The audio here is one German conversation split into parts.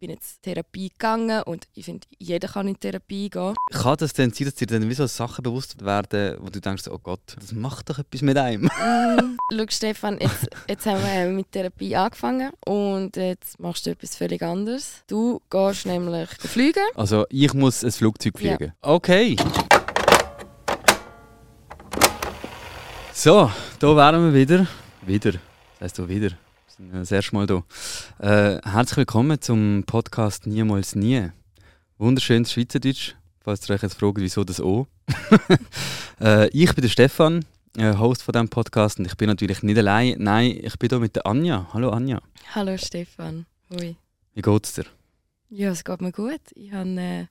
bin jetzt in Therapie gegangen und ich finde, jeder kann in Therapie gehen. Kann das denn sein, dass dir dann wie so Sachen bewusst werden, wo du denkst, oh Gott, das macht doch etwas mit einem? mm, schau Stefan, jetzt, jetzt haben wir mit Therapie angefangen und jetzt machst du etwas völlig anderes. Du gehst nämlich fliegen. Also ich muss ein Flugzeug fliegen? Ja. Okay. So, da wären wir wieder. Wieder. Das heisst, du wieder. Sind das erste Mal hier. Äh, herzlich willkommen zum Podcast Niemals Nie. Wunderschönes Schweizerdeutsch, falls ihr euch jetzt fragt, wieso das O. äh, ich bin der Stefan, äh, Host von diesem Podcast und ich bin natürlich nicht allein. Nein, ich bin hier mit der Anja. Hallo Anja. Hallo Stefan. Hoi. Wie geht's dir? Ja, es geht mir gut. Ich habe äh,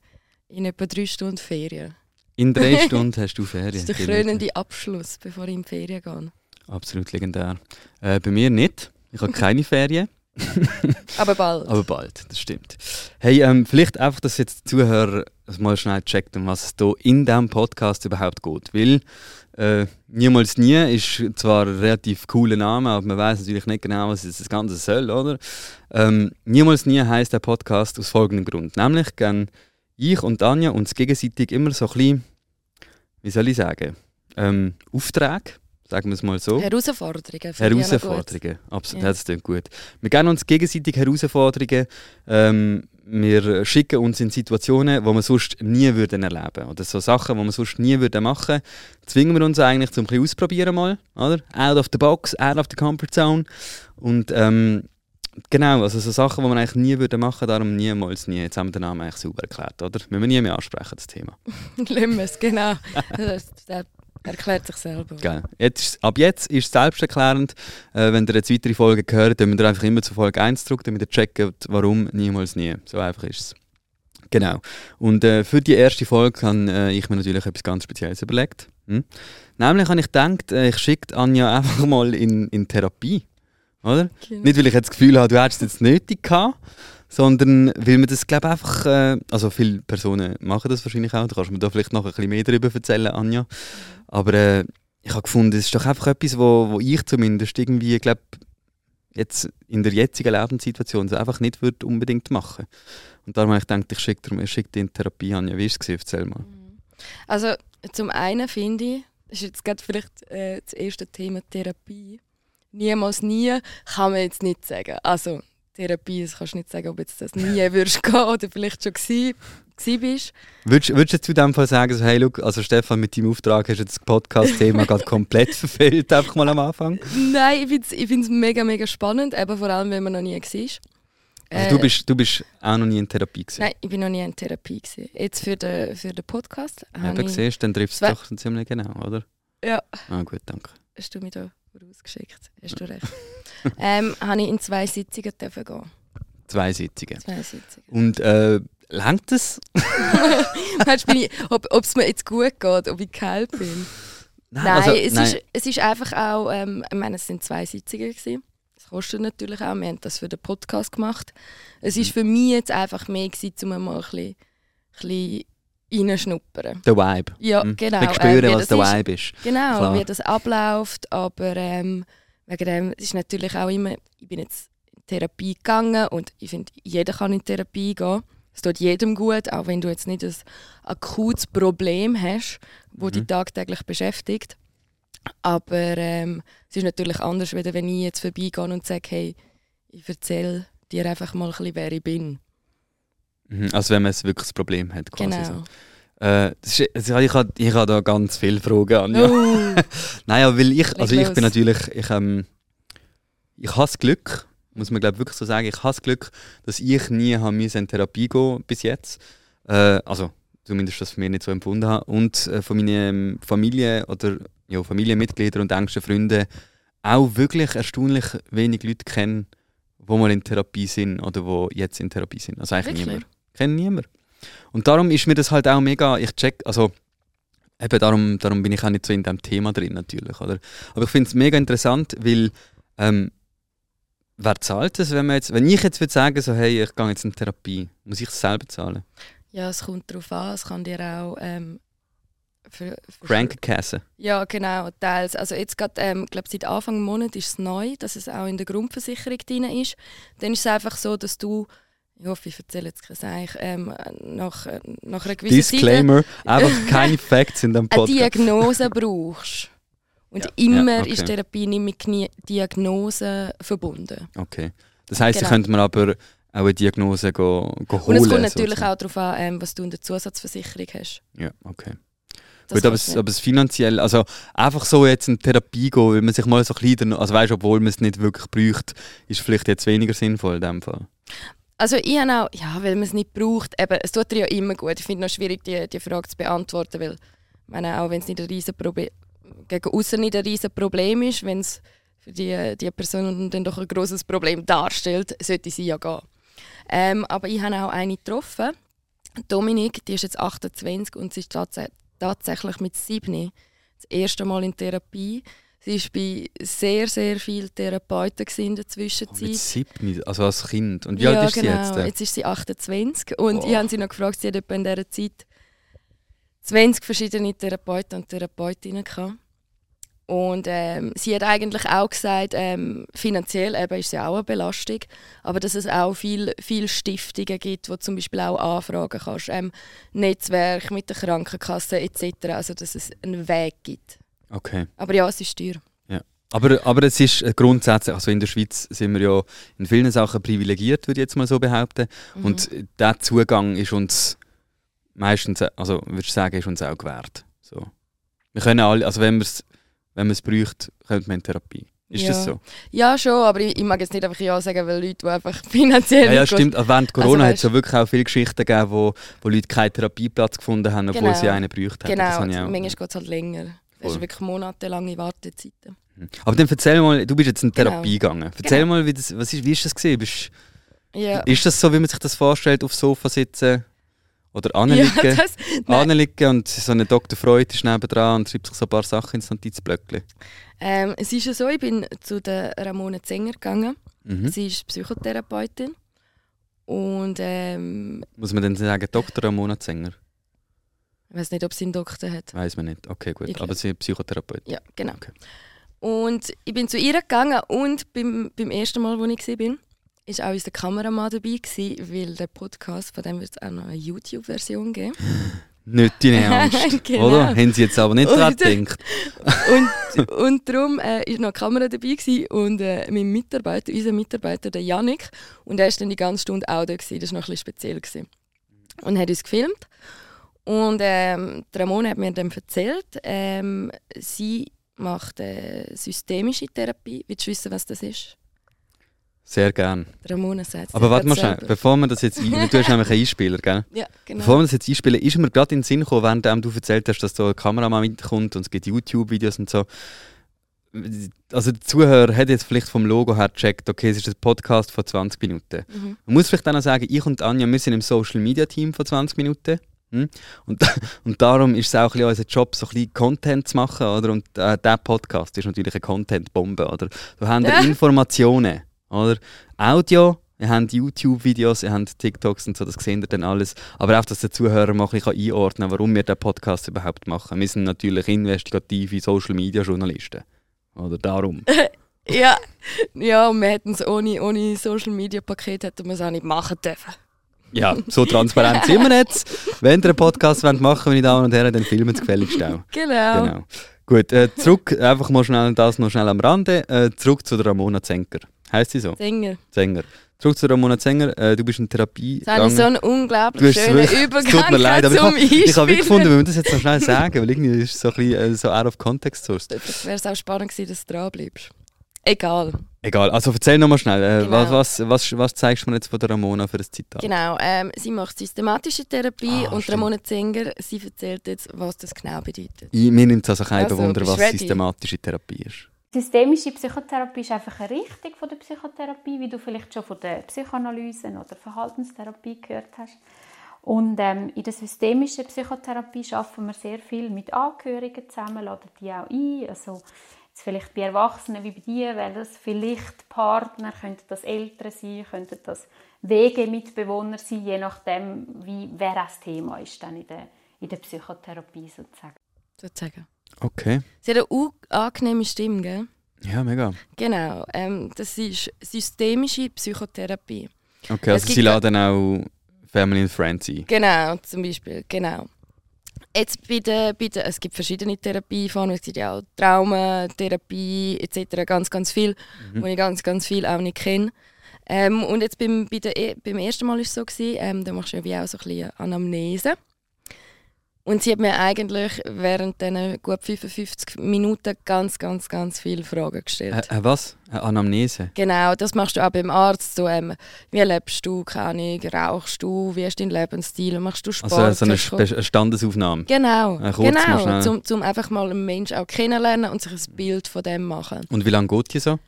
in etwa drei Stunden Ferien. In drei Stunden hast du Ferien. Das ist der krönende Abschluss, bevor ich in die Ferien gehe. Absolut legendär. Äh, bei mir nicht. Ich habe keine Ferien. Aber bald. Aber bald, das stimmt. Hey, ähm, vielleicht einfach, dass jetzt die Zuhörer mal schnell checkt, um was es hier in diesem Podcast überhaupt geht. Weil äh, Niemals Nie ist zwar ein relativ cooler Name, aber man weiß natürlich nicht genau, was das Ganze soll, oder? Ähm, Niemals Nie heißt der Podcast aus folgendem Grund. Nämlich gehen ich und Anja uns gegenseitig immer so ein bisschen wie soll ich sagen, ähm, Aufträge, sagen wir es mal so. Herausforderungen. Herausforderungen, absolut, ja. das klingt gut. Wir geben uns gegenseitig Herausforderungen. Ähm, wir schicken uns in Situationen, wo wir sonst nie würden erleben Oder so Sachen, die wir sonst nie würden machen zwingen wir uns eigentlich zum ein ausprobieren mal, oder? Out of the box, out of the comfort zone. Und ähm, Genau, also so Sachen, die man eigentlich nie würde machen darum niemals nie. Jetzt haben wir den Namen eigentlich sauber erklärt, oder? Müssen wir nie mehr ansprechen, das Thema. Lassen wir es, genau. Das, erklärt sich selber. Genau. Jetzt, ab jetzt ist es selbsterklärend. Äh, wenn ihr jetzt weitere Folgen hört, dann müsst ihr einfach immer zu Folge 1 drücken, damit ihr checkt, warum niemals nie. So einfach ist es. Genau. Und äh, für die erste Folge habe äh, ich mir natürlich etwas ganz Spezielles überlegt. Hm? Nämlich habe ich gedacht, äh, ich schicke Anja einfach mal in, in Therapie. Oder? Genau. Nicht, weil ich jetzt das Gefühl habe, du hättest es jetzt nötig gehabt, sondern weil man das, glaube einfach, äh, also viele Personen machen das wahrscheinlich auch, da kannst du mir da vielleicht noch ein bisschen mehr darüber erzählen, Anja. Aber äh, ich habe gefunden, es ist doch einfach etwas, wo, wo ich zumindest irgendwie, glaube jetzt in der jetzigen Lebenssituation so einfach nicht würde unbedingt machen. Und darum habe ich gedacht, ich schicke dir, schick in Therapie, Anja. Wie war es? Erzähl mal. Mhm. Also zum einen finde ich, das ist jetzt gerade vielleicht äh, das erste Thema Therapie, niemals nie, kann man jetzt nicht sagen. Also Therapie, das kannst du nicht sagen, ob jetzt das nie würdest gehen oder vielleicht schon gewesen, gewesen bist. Würdest, würdest du zu dem Fall sagen, so, hey, look, also Stefan, mit deinem Auftrag hast du das Podcast-Thema gerade komplett verfehlt, einfach mal am Anfang? Nein, ich finde es mega, mega spannend, eben vor allem, wenn man noch nie war. Also äh, du, bist, du bist auch noch nie in Therapie gewesen? Nein, ich bin noch nie in Therapie gewesen. Jetzt für den, für den Podcast. Ja, aber siehst dann trifft es doch ziemlich genau, oder? Ja. Ah, gut, danke. Hast du mich da vorausgeschickt. Hast du recht. ähm, habe ich in zwei Sitzungen dürfen gehen. Zwei Sitzungen. Zwei Sitzungen. Und äh, langt es? ob es mir jetzt gut geht, ob ich geheilt bin? Nein, nein, also, es, nein. Ist, es ist einfach auch, ähm, ich meine, es sind zwei Sitzungen gewesen. Das kostet natürlich auch. Wir haben das für den Podcast gemacht. Es ist mhm. für mich jetzt einfach mehr gewesen, um mal ein bisschen, ein bisschen reinschnuppern. Der Vibe. Ja, mhm. genau. Wir spüren, äh, was der Vibe ist. Genau, Klar. wie das abläuft. Aber ähm, wegen dem ist natürlich auch immer, ich bin jetzt in Therapie gegangen und ich finde, jeder kann in Therapie gehen. Es tut jedem gut, auch wenn du jetzt nicht ein akutes Problem hast, das mhm. dich tagtäglich beschäftigt. Aber ähm, es ist natürlich anders, wenn ich jetzt vorbeigehe und sage, hey, ich erzähle dir einfach mal ein bisschen, wer ich bin. Mhm, also wenn man ein wirkliches Problem hat quasi. Genau. So. Äh, ist, also ich habe ich hab da ganz viele Fragen an. Ja. Uh. Nein, weil ich, also ich bin natürlich, ich, ähm, ich habe das Glück, muss man glaube wirklich so sagen, ich habe das Glück, dass ich nie habe in Therapie gehen bis jetzt. Äh, also zumindest das von mir nicht so empfunden habe. Und äh, von meinen Familie oder ja, Familienmitgliedern und engsten Freunden auch wirklich erstaunlich wenig Leute kennen, die mal in Therapie sind oder die jetzt in Therapie sind. Also eigentlich niemand. Kennt niemand. Und darum ist mir das halt auch mega, ich check, also eben darum, darum bin ich auch nicht so in dem Thema drin natürlich, oder? Aber ich finde es mega interessant, weil ähm, wer zahlt das, wenn man jetzt, wenn ich jetzt würde sagen, so hey, ich gehe jetzt in Therapie, muss ich es selber zahlen? Ja, es kommt darauf an, es kann dir auch ähm, für, für Krankenkasse. Ja, genau, teils. Also jetzt gerade, ähm, glaube seit Anfang Monat ist es neu, dass es auch in der Grundversicherung drin ist. Dann ist es einfach so, dass du ich hoffe, ich erzähle jetzt kein Seich, ähm, nach, nach einer gewissen Disclaimer, Zeit, einfach keine Facts in dem Podcast. Eine Diagnose brauchst. Und ja, immer ja, okay. ist Therapie nicht mit Diagnose verbunden. Okay. Das heisst, genau. könnte man aber auch eine Diagnose go, go holen. Und es kommt natürlich sozusagen. auch darauf an, ähm, was du in der Zusatzversicherung hast. Ja, okay. Gut, aber es, aber es finanziell, also einfach so jetzt in Therapie gehen, weil man sich mal so kleiner, also weißt, obwohl man es nicht wirklich braucht, ist vielleicht jetzt weniger sinnvoll in dem Fall. Also ich habe auch, ja, weil man es nicht braucht, eben, es tut dir ja immer gut. Ich finde es schwierig, die, die Frage zu beantworten, weil meine, auch wenn es nicht ein riesen Problem, gegen außen nicht ein riesen Problem ist, wenn es für die, die Person dann doch ein großes Problem darstellt, sollte sie ja gehen. Ähm, aber ich habe auch eine getroffen, Dominik, die ist jetzt 28 und sie ist tatsächlich mit sieben das erste Mal in Therapie. Sie war bei sehr, sehr vielen Therapeuten in der Zwischenzeit. Oh, mit sieben, also als Kind. Und wie ja, alt ist genau. sie jetzt? Genau. Jetzt ist sie 28 und oh. ich habe sie noch gefragt, sie hat in dieser Zeit 20 verschiedene Therapeuten und Therapeutinnen gehabt. Und ähm, sie hat eigentlich auch gesagt, ähm, finanziell eben ist sie auch eine Belastung, aber dass es auch viele viel Stiftungen gibt, wo zum Beispiel auch anfragen kannst, ähm, Netzwerk mit der Krankenkasse etc., also dass es einen Weg gibt. Okay. Aber ja, es ist teuer. Ja. Aber, aber es ist grundsätzlich, also in der Schweiz sind wir ja in vielen Sachen privilegiert, würde ich jetzt mal so behaupten. Mhm. Und der Zugang ist uns meistens, also würde ich sagen, ist uns auch gewährt. So. Wir können alle, also wenn wir es wenn man es braucht, kommt man in Therapie. Ist ja. das so? Ja, schon, aber ich, ich, mag jetzt nicht einfach Ja sagen, weil Leute, die einfach finanziell. Ja, ja stimmt. Also während Corona also, hat es ja wirklich auch viele Geschichten gegeben, wo, wo Leute keinen Therapieplatz gefunden haben, obwohl genau. sie einen gebraucht haben. Genau, manchmal geht es halt länger. Das ist wirklich monatelange Wartezeiten. Mhm. Aber dann erzähl mal, du bist jetzt in. Therapie genau. gegangen. Erzähl genau. mal, wie, das, was ist, wie ist das gesehen? Ja. Ist das so, wie man sich das vorstellt, auf dem Sofa sitzen? Oder anliegen, ja, das, anliegen und so eine Dr. Freud ist nebenan und schreibt sich so ein paar Sachen ins Notizblöckchen. Ähm, es ist ja so, ich bin zu der Ramona Zenger gegangen. Mhm. Sie ist Psychotherapeutin. Und, ähm, Muss man denn sagen, Dr. Ramona Zenger? Ich weiß nicht, ob sie einen Doktor hat. Weiß man nicht. Okay, gut. Aber sie ist Psychotherapeutin. Ja, genau. Okay. Und ich bin zu ihr gegangen und beim, beim ersten Mal, als ich war, ist auch unser Kameramann dabei gewesen, weil der Podcast, von dem wird es auch noch eine YouTube-Version geben. Nicht deine Angst, genau. oder? Haben sie jetzt aber nicht dran gedacht. und, und darum äh, noch eine Kamera dabei gewesen und äh, mein Mitarbeiter, unser Mitarbeiter, der Janik, und er war dann die ganze Stunde auch da gewesen. Das war noch ein bisschen speziell gewesen. Und hat uns gefilmt. Und ähm, Ramona hat mir dann erzählt, ähm, sie macht äh, systemische Therapie. Willst du wissen, was das ist? Sehr gern. Ramona sagt Aber warte mal schnell, bevor wir das jetzt ein, du hast nämlich einen Einspieler, gell? Ja, genau. Bevor wir das jetzt einspielen, ist mir gerade in den Sinn gekommen, während du erzählt hast, dass da ein Kameramann mitkommt und es gibt YouTube-Videos und so. Also der Zuhörer hat jetzt vielleicht vom Logo her gecheckt, okay, es ist ein Podcast von 20 Minuten. Mhm. Man muss vielleicht auch noch sagen, ich und Anja, wir sind im Social-Media-Team von 20 Minuten. Hm? Und, und darum ist es auch ein unser Job, so ein bisschen Content zu machen. Oder? Und äh, dieser Podcast ist natürlich eine Content-Bombe. Oder? Da haben wir Informationen. Oder? Audio, ihr habt YouTube-Videos, ihr habt TikToks und so, das seht ihr dann alles. Aber auch, dass der Zuhörer mal ein bisschen einordnen kann, warum wir diesen Podcast überhaupt machen. Wir sind natürlich investigative Social-Media-Journalisten. Oder darum. ja, ja, und wir hätten es ohne, ohne Social-Media-Paket hätten wir es auch nicht machen dürfen. Ja, so transparent sind wir jetzt. Wenn ihr einen Podcast machen wollt, meine Damen und Herren, dann filmen Sie gefälligst auch. Genau. genau. Gut, äh, zurück, einfach mal schnell das noch schnell am Rande. Äh, zurück zu der Ramona Zenker. Heißt sie so? Sänger. Sänger. Zurück zu Ramona Sänger. Äh, du bist in Therapie. Das habe so einen unglaublich schönen Übergang. Tut mir leid, aber ich habe ich hab gefunden, wir müssen das jetzt noch schnell sagen, weil irgendwie ist es so ein bisschen äh, so out of context source. Wäre auch spannend gewesen, dass du dran bleibst. Egal. Egal, also erzähl nochmal schnell, äh, genau. was, was, was, zeigst du mir jetzt von der Ramona für das Zitat? Genau, ähm, sie macht systematische Therapie ah, und stimmt. Ramona Zenger, sie erzählt jetzt, was das genau bedeutet. Ich, mir nimmt es also kein also, Wunder, was ready? systematische Therapie ist. Systemische Psychotherapie ist einfach eine Richtung von der Psychotherapie, wie du vielleicht schon von der Psychoanalyse oder Verhaltenstherapie gehört hast. Und ähm, in der systemischen Psychotherapie arbeiten wir sehr viel mit Angehörigen zusammen, laden die auch ein. Also jetzt vielleicht bei Erwachsenen wie bei dir, weil das vielleicht Partner, könnten das Eltern sein, könnten das Wegemitbewohner sein, je nachdem, wie, wer das Thema ist dann in der, in der Psychotherapie sozusagen. Sozusagen. Okay. Sie hat eine angenehme Stimme, gell? Ja, mega. Genau. Ähm, das ist systemische Psychotherapie. Okay, also sie laden auch Family and Friends ein? Genau, zum Beispiel, genau. Jetzt bei der, bei der, es gibt verschiedene Therapieformen, es gibt ja auch Traumatherapie etc., ganz, ganz viel, mhm. wo ich ganz, ganz viel auch nicht kenne. Ähm, und jetzt beim, bei der, e, beim ersten Mal war es so, gewesen, ähm, da machst du ja wie auch so ein bisschen Anamnese. Und sie hat mir eigentlich während diesen gut 55 Minuten ganz, ganz, ganz viele Fragen gestellt. Äh, was? Eine Anamnese? Genau, das machst du auch beim Arzt. So, ähm, wie lebst du, keine Ahnung, rauchst du, wie ist dein Lebensstil, machst du Sport? Also so eine, eine Standesaufnahme? Genau, genau zum, zum einfach mal einen Menschen auch kennenlernen und sich ein Bild von dem machen. Und wie lange geht die so?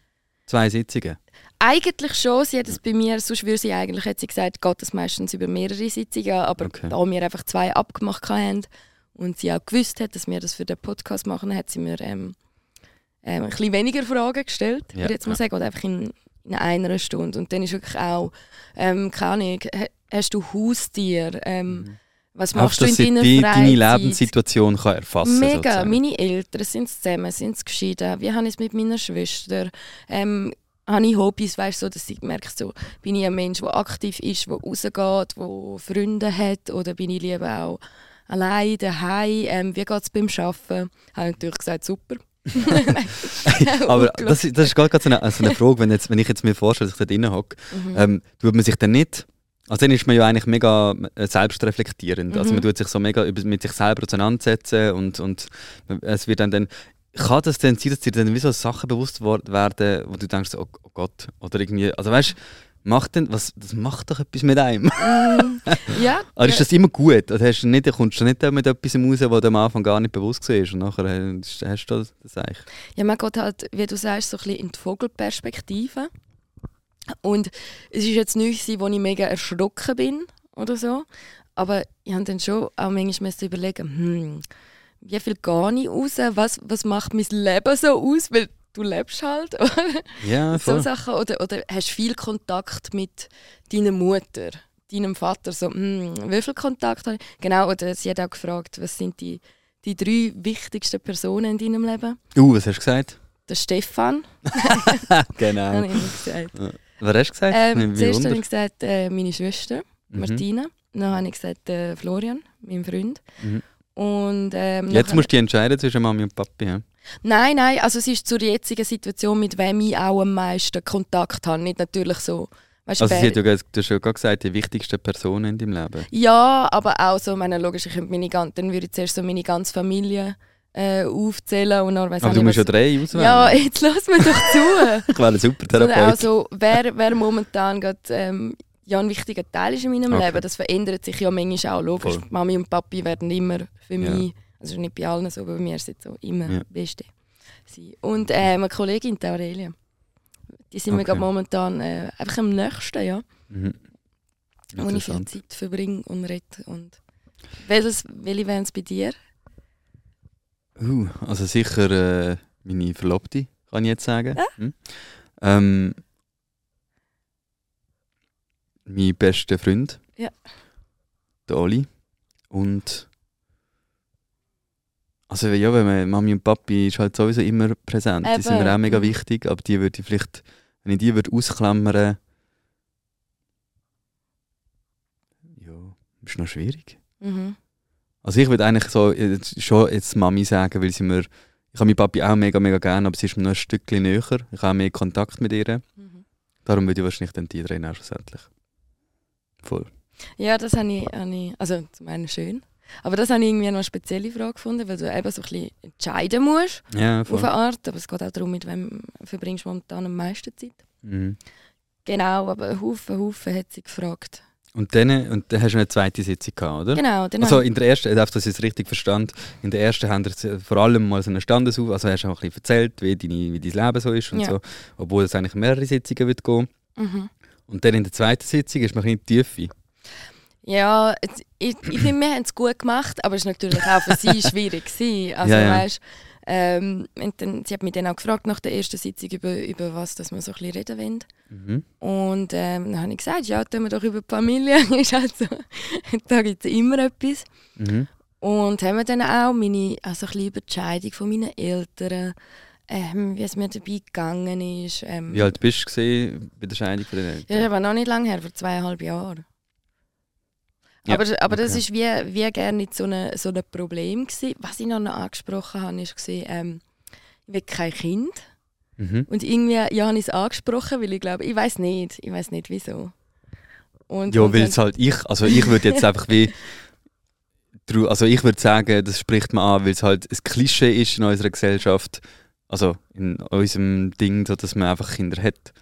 Zwei Sitzungen? Eigentlich schon. Sie hat es bei mir, sonst würde sie eigentlich, hat sie gesagt, geht es meistens über mehrere Sitzungen. Aber okay. da wir einfach zwei abgemacht haben und sie auch gewusst hat, dass wir das für den Podcast machen, hat sie mir ähm, ähm, ein bisschen weniger Fragen gestellt, ja. würde jetzt mal sagen, oder einfach in, in einer Stunde. Und dann ist wirklich auch, ähm, keine Ahnung, hast du Haustier? Ähm, mhm. Was machst Einfach, du in deiner die, Freizeit? deine Lebenssituation kann erfassen Mega. Sozusagen. Meine Eltern sind zusammen, sind geschieden. Wie habe ich es mit meiner Schwester? Ähm, habe ich Hobbys, weißt so, dass ich merke, so, bin ich ein Mensch, der aktiv ist, der rausgeht, der Freunde hat oder bin ich lieber auch allein daheim? Ähm, wie geht es beim Arbeiten? Habe ich natürlich gesagt, super. Aber das, das ist gerade so eine, so eine Frage, wenn, jetzt, wenn ich jetzt mir vorstelle, dass ich da drin hocke, mhm. ähm, tut man sich dann nicht also dann ist man ja eigentlich mega äh, selbstreflektierend. Also mhm. Also man tut sich so mega mit sich selber auseinandersetzen und, und es wird dann, dann kann das denn sein, dass dir dann wie so Sachen bewusst werden, wo du denkst, oh, oh Gott, oder irgendwie, also weißt macht denn, was, das macht doch etwas mit einem. Mm, ja. Aber ist das immer gut? Oder hast du nicht, kommst du nicht mit etwas raus, was du am Anfang gar nicht bewusst war und nachher hast du das, eigentlich? Ja, man geht halt, wie du sagst, so ein bisschen in die Vogelperspektive. Und es war jetzt nicht, wo ich mega erschrocken bin oder so. Aber ich habe dann schon auch manchmal überlegen, hm, wie viel gehe ich raus? Was, was macht mein Leben so aus? Weil du lebst halt. Oder? Ja, voll. So Sachen. Oder, oder hast viel Kontakt mit deiner Mutter, deinem Vater. So, hm, wie viel Kontakt habe ich? Genau, oder sie hat auch gefragt, was sind die, die drei wichtigsten Personen in deinem Leben? Uh, was hast du gesagt? Der Stefan. genau. habe ich gesagt. Was hast du gesagt? Ähm, zuerst habe ich gesagt, äh, meine Schwester, mhm. Martina. Dann habe ich gesagt, äh, Florian, mein Freund. Mhm. Und, ähm, Jetzt musst du dich entscheiden zwischen Mami und Papi. Ja? Nein, nein, also es ist zur jetzigen Situation, mit wem ich auch am meisten Kontakt habe. Nicht natürlich so. Weißt, also sie ja, du hast schon gesagt, die wichtigsten Personen in deinem Leben. Ja, aber auch so, meine, logisch, ich meine, dann würde ich zuerst so meine ganze Familie äh, aufzählen. Und dann weiss aber du musst ja drei auswählen. Ja, jetzt lass mir doch zu. ich wäre super Therapeut. Also, wer, wer momentan gerade ähm, ja, ein wichtiger Teil ist in meinem okay. Leben, das verändert sich ja manchmal auch. Logisch, Voll. Mami und Papi werden immer für ja. mich, also nicht bei allen so, aber bei mir sind so immer ja. Beste. Und äh, meine Kollegin, die Aurelia, die sind okay. mir momentan äh, einfach am nächsten, ja. Mhm. Wo ich viel Zeit verbringe und rede. Und welches, welche wären es bei dir? Uh, also sicher äh, meine Verlobte, kann ich jetzt sagen. Ja? Hm. Ähm, mein bester Freund, ja. der Oli. Und also ja, wenn man, Mami und Papi ist halt sowieso immer präsent. Eben. Die sind mir auch mega wichtig, aber die würde ich vielleicht, wenn ich die würde ausklammern, ja, ist noch schwierig. Mhm. Also ich würde eigentlich so jetzt, schon jetzt Mami sagen, weil sie mir, ich habe meinen Papi auch mega, mega gerne, aber sie ist mir noch ein Stückchen näher. Ich habe mehr Kontakt mit ihr. Mhm. Darum würde ich wahrscheinlich dann die drei schlussendlich. Voll. Ja, das habe ich, habe ich, also zum einen schön, aber das habe ich irgendwie noch eine spezielle Frage gefunden, weil du eben so ein bisschen entscheiden musst ja, auf eine Art, aber es geht auch darum, mit wem verbringst du momentan am meisten Zeit. Mhm. Genau, aber Haufen, Haufen hat sie gefragt. Und dann, und dann hast du eine zweite Sitzung gehabt, oder? Genau. Dann also in der ersten, ich es richtig verstand, in der ersten haben wir vor allem mal so eine Standesauf, also hast du auch ein bisschen erzählt, wie, deine, wie dein Leben so ist und ja. so, obwohl es eigentlich mehrere Sitzungen wird gehen. Mhm. Und dann in der zweiten Sitzung ist man ein bisschen in die Tiefe. Ja, ich, ich finde, wir haben es gut gemacht, aber es war natürlich auch für sie schwierig. Gewesen. Also, ja, ja. Weißt, ähm, dann, sie hat mich dann auch gefragt nach der ersten Sitzung, über, über was dass wir so ein bisschen reden wollen. Mhm. Und ähm, dann habe ich gesagt, ja, tun wir doch über die Familie. ist halt so, da gibt es immer etwas. Mhm. Und haben wir dann auch meine, also ein bisschen über die Scheidung von meinen Eltern, ähm, wie es mir dabei gegangen ist. Ähm, wie alt bist du bei der Scheidung von den Eltern? Ja, aber noch nicht lange her, vor zweieinhalb Jahren. Ja, aber aber okay. das ist wie, wie gerne nicht so ein so eine Problem gewesen. Was ich noch, angesprochen habe, ist ähm, ich will kein Kind. Mhm. Und irgendwie ja, habe ich es angesprochen, weil ich glaube, ich weiß nicht, ich weiß nicht wieso. Und, ja, weil es halt ich, also ich würde jetzt einfach wie, also ich würde sagen, das spricht man an, weil es halt ein Klischee ist in unserer Gesellschaft, also in unserem Ding, so, dass man einfach Kinder hat.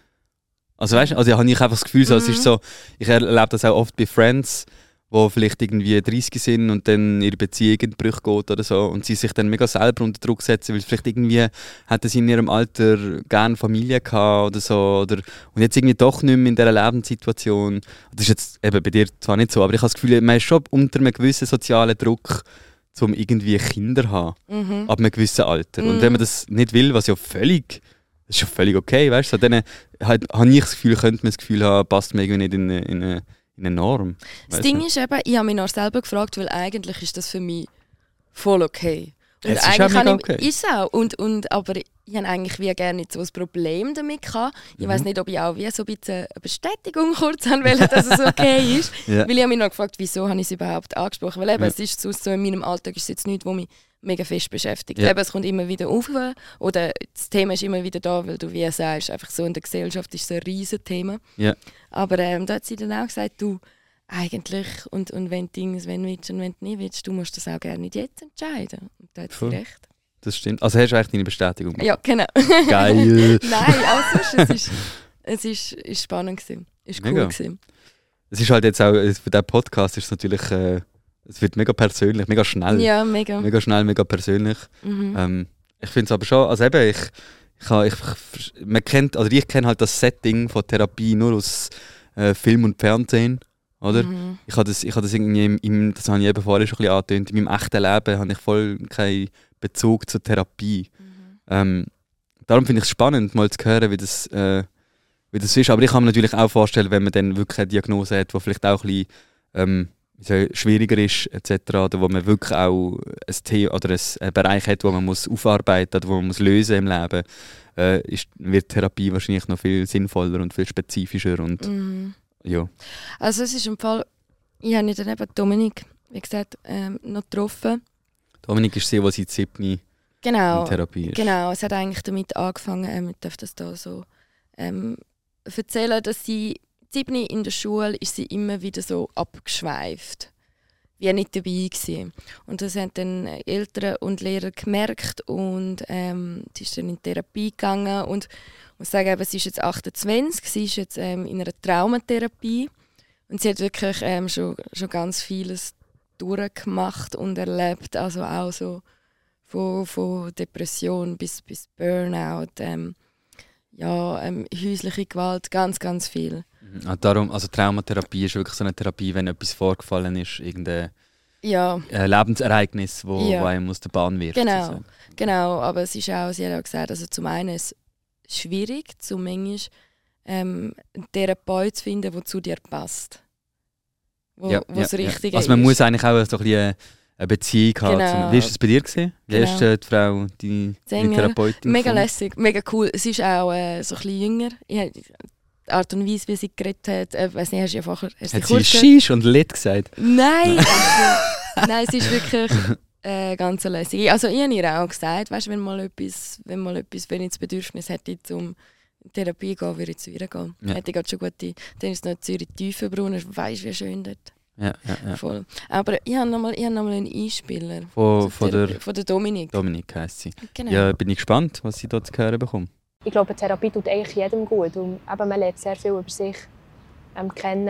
Also weißt du, also habe ich einfach das Gefühl, so, mhm. es ist mhm. so, ich erlebe das auch oft bei Friends, wo vielleicht irgendwie 30 sind und dann ihre Beziehung in Brüche geht oder so und sie sich dann mega selber unter Druck setzen, weil vielleicht irgendwie hätten sie in ihrem Alter gerne Familie gehabt oder so oder und jetzt irgendwie doch nicht mehr in dieser Lebenssituation. Das ist jetzt eben bei dir zwar nicht so, aber ich habe das Gefühl, man ist schon unter einem gewissen sozialen Druck, um irgendwie Kinder zu haben, mhm. ab einem gewissen Alter. Mhm. Und wenn man das nicht will, was ja völlig das ist ja völlig okay, weißt du? So, dann halt, habe ich das Gefühl, könnte man das Gefühl haben, passt mir irgendwie nicht in eine, in eine enorm. Das Ding ist eben, ich habe mich noch selber gefragt, weil eigentlich ist das für mich voll okay. Und es eigentlich ist auch okay. Ich, ist auch. Und, und, aber ich habe eigentlich wie gerne nicht so ein Problem damit gehabt. Ich mhm. weiß nicht, ob ich auch wie so ein bisschen eine Bestätigung kurz haben will, dass es okay ist. ja. Weil ich habe mich noch gefragt, wieso habe ich es überhaupt angesprochen. Weil eben, ja. es ist so, so in meinem Alltag ist es jetzt nichts, wo mich mega fest beschäftigt. Ja. Eben, es kommt immer wieder auf oder das Thema ist immer wieder da, weil du wie sagst, einfach so in der Gesellschaft ist es ein riesiges Thema. Ja. Aber ähm, da hat sie dann auch gesagt, du eigentlich und, und wenn du wenn du willst und wenn du nicht willst, du musst das auch gerne nicht jetzt entscheiden. Und da hat sie recht. Das stimmt. Also hast du eigentlich deine Bestätigung? Ja, genau. Geil. Nein, also es ist, es ist, ist spannend gewesen. Ist cool gewesen. Es ist halt jetzt auch, für diesen Podcast ist es natürlich äh, es wird mega persönlich, mega schnell. Ja, mega. Mega schnell, mega persönlich. Mhm. Ähm, ich finde es aber schon, also eben, ich, ich, ich, man kennt, also ich kenne halt das Setting von Therapie nur aus äh, Film und Fernsehen, oder? Mhm. Ich habe das, ich hab das irgendwie, im, im, das habe ich eben vorher schon ein bisschen angetönt, in meinem echten Leben habe ich voll keinen Bezug zur Therapie. Mhm. Ähm, darum finde ich es spannend, mal zu hören, wie das, äh, wie das ist. Aber ich kann mir natürlich auch vorstellen, wenn man dann wirklich eine Diagnose hat, die vielleicht auch ein bisschen ähm, schwieriger ist etc., oder wo man wirklich auch ein Thema oder einen Bereich hat, wo man muss aufarbeiten oder wo man muss lösen im Leben, äh, ist, wird Therapie wahrscheinlich noch viel sinnvoller und viel spezifischer und mhm. ja. Also es ist im Fall, ich habe dann eben Dominik, wie gesagt, ähm, noch getroffen. Dominik ist sie, die seit 7 genau, in Therapie ist. Genau, es hat eigentlich damit angefangen, ähm, ich darf das da so ähm, erzählen, dass sie Siebni in der Schule ist sie immer wieder so abgeschweift. Wie nicht dabei gewesen. Und das haben dann Eltern und Lehrer gemerkt und ähm, sie ist dann in Therapie gegangen und ich muss sagen, sie ist jetzt 28, sie ist jetzt ähm, in einer Traumatherapie und sie hat wirklich ähm, schon, schon ganz vieles durchgemacht und erlebt, also auch so von, von Depression bis, bis Burnout, ähm, ja, ähm, häusliche Gewalt, ganz, ganz viel. Mhm. darum, also Traumatherapie ist wirklich so eine Therapie, wenn etwas vorgefallen ist, irgendein ja. Äh, Lebensereignis, wo, ja. wo einem aus der Bahn wird. Genau, also. genau. Aber es ist auch, sie hat auch gesagt, also zum einen ist es schwierig, zum manchmal ähm, einen Therapeut zu finden, der zu dir passt. Wo, ja, ja, richtig Also man ist. muss eigentlich auch so ein bisschen eine Beziehung genau. haben. Wie war das bei dir? Gewesen? Wie genau. ist die Frau, die, die Therapeutin? Mega lässig, mega cool. Sie ist auch äh, so ein bisschen jünger. Ich, die Art und Weise, wie sie geredet hat, äh, weiß nicht, hast du ja vorher... Hast hat sie Shish und Lit gesagt? Nein, also, nein, sie ist wirklich äh, ganz lässig. Also ich habe ihr auch gesagt, weißt, wenn mal etwas, wenn mal etwas, wenn ich das Bedürfnis hätte, um Therapie gehen, würde ich zu ihr gehen. Ja. Hätte ich gerade schon gute, dann ist es noch Zürich Tiefenbrunn, weißt wie schön dort. Ja, ja, ja. Voll. Aber ich habe nochmal noch einen Einspieler. Von, von, der, von der Dominik. Dominik heisst sie. Genau. Ja, bin ich gespannt, was sie dort zu hören bekommt. Ich glaube, Therapie tut eigentlich jedem gut. Und eben, man lernt sehr viel über sich ähm, kennen.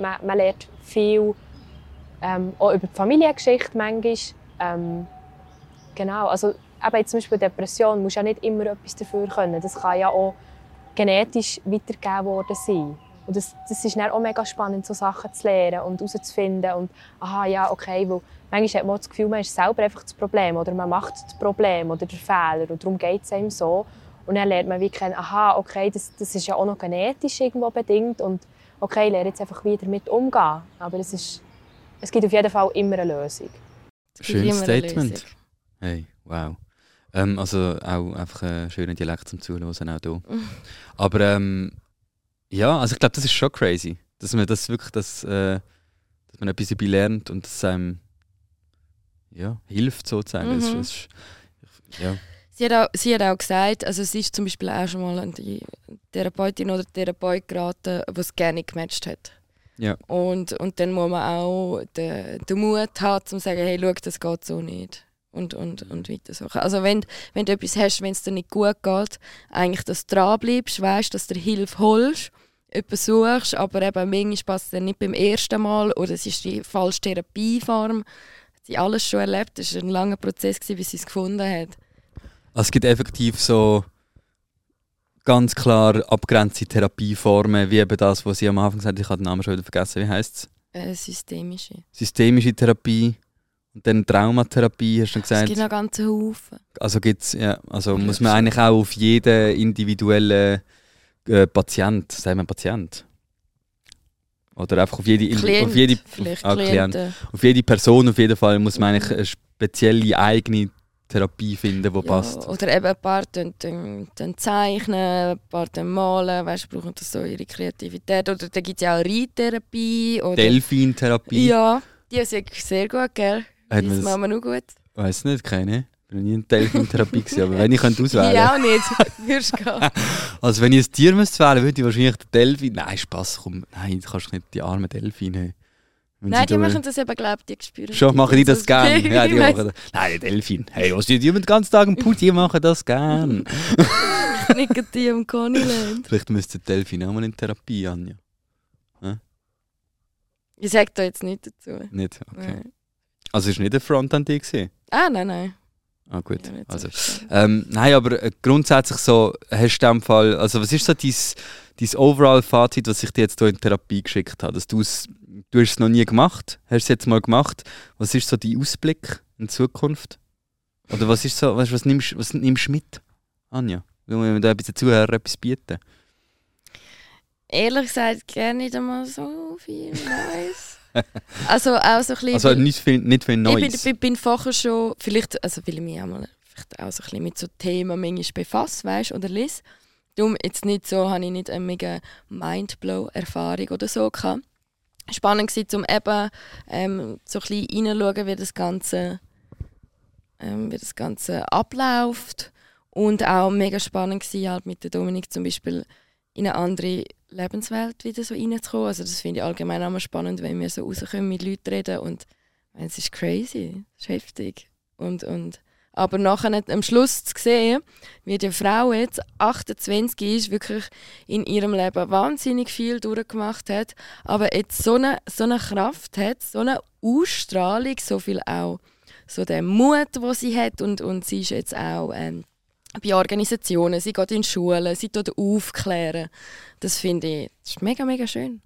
Man, man, lernt viel ähm, auch über die Familiengeschichte manchmal. Ähm, genau, also eben jetzt zum Beispiel Depression muss ja nicht immer etwas dafür können. Das kann ja auch genetisch weitergegeben worden sein. Und das, das ist dann auch mega spannend, so Sachen zu lernen und herauszufinden. Und aha, ja, okay, weil manchmal hat man das Gefühl, man ist selber einfach das Problem oder man macht das Problem oder den Fehler und darum geht es einem so. Und dann lernt man wie kennen, aha, okay, das, das ist ja auch noch genetisch irgendwo bedingt und okay, ich lerne jetzt einfach wieder damit umgehen. Aber es, ist, es gibt auf jeden Fall immer eine Lösung. Schönes Statement. Hey, wow. Ähm, also auch einfach ein schöner Dialekt zum Zuhören, auch hier. Aber ähm, ja, also ich glaube, das ist schon crazy, dass man das wirklich, das, äh, dass man etwas dabei lernt und das einem ja, hilft sozusagen. Mhm. Das ist, das ist, ja. Sie hat, auch, sie hat auch gesagt, also sie ist zum Beispiel auch schon mal an die Therapeutin oder Therapeut geraten, die es gerne gematcht hat. Ja. Und, und dann muss man auch den, den Mut haben, um zu sagen, hey, schau, das geht so nicht. Und, und, und weiter so. Also wenn, wenn du etwas hast, wenn es dir nicht gut geht, eigentlich, dass du dranbleibst, weißt, dass du Hilfe holst, etwas suchst, aber eben manchmal passt es nicht beim ersten Mal oder es ist die falsche Therapieform. Sie hat alles schon erlebt. Es war ein langer Prozess, gewesen, bis sie es gefunden hat. Also es gibt effektiv so ganz klar abgrenzte Therapieformen, wie eben das, was Sie am Anfang gesagt haben, ich habe den Namen schon wieder vergessen, wie heißt es? Äh, systemische. Systemische Therapie und dann Traumatherapie, hast du Es gesagt. gibt noch ganze Haufen. Also gibt's, ja, also muss man eigentlich auch auf jeden individuellen äh, Patient, sagen wir Patient? Oder einfach auf jede, Klient, auf jede, ah, Klient. Auf jede Person auf jeden Fall muss man eigentlich eine spezielle eigene Therapie finden, die Ja, passt. oder eben ein paar tun, tun, tun zeichnen, ein paar malen, weißt, brauchen das so ihre Kreativität. Oder da gibt es ja auch Reittherapie. Delfintherapie. Ja, die ist wirklich sehr gut, gell? Hat Das das- machen wir noch gut. Weiß nicht, keine. Ich bin noch nie in Delfintherapie gewesen, aber wenn ich könnte auswählen Ich auch nicht. Würdest gehen? Also wenn ich ein Tier müsste wählen, würde ich wahrscheinlich den Delfin. Nein, Spaß, komm. Nein, du kannst nicht die armen Delfine. Nein, die machen das eben, glaube ich, die spüren Schon machen die das gern? gern? Ja, die machen das. Nein, die Delfin. Hey, was die den ganzen Tag im Pool, die machen das gern. Nicht die am Conyland. Vielleicht müsste die Delfin auch mal in Therapie, Anja. Ich sage da jetzt nicht dazu. Nicht? Okay. Nein. Also es war nicht ein Front an dich? gewesen? Ah, nein, nein. Ah gut. Also, ähm, nein, aber äh, grundsätzlich so, hast du in dem Fall, also was ist so dein, dein Overall-Fazit, was ich dir jetzt hier in Therapie geschickt habe? Dass du's, du hast es noch nie gemacht, hast es jetzt mal gemacht. Was ist so dein Ausblick in Zukunft? Oder was ist so, du, was nimmst was nimmst du mit, Anja? Will wir da etwas den Zuhörern etwas bieten? Ehrlich gesagt, gerne nicht einmal so viel Neues. also auch so ein bisschen... Also nicht viel, nicht viel Ich Neues. bin, bin, bin vorher schon, vielleicht, also weil ich mich auch mal vielleicht auch so ein bisschen mit so Themen manchmal befasse, weißt oder lese. Darum jetzt nicht so, habe ich nicht eine mega Mindblow-Erfahrung oder so gehabt. Spannend war, um eben ähm, so ein bisschen reinzuschauen, wie das Ganze, ähm, wie das Ganze abläuft. Und auch mega spannend war halt mit der Dominik zum Beispiel in eine andere Lebenswelt wieder so reinzukommen. Also das finde ich allgemein mal spannend, wenn wir so rauskommen, mit Leuten reden und es ist crazy, es ist heftig. Und, und, aber nachher am Schluss zu sehen, wie die Frau jetzt 28 ist, wirklich in ihrem Leben wahnsinnig viel durchgemacht hat, aber jetzt so eine, so eine Kraft hat, so eine Ausstrahlung, so viel auch so der Mut, den sie hat und, und sie ist jetzt auch ähm, bei Organisationen, sie geht in Schulen, sie tut aufklären. Das finde ich, das ist mega, mega schön.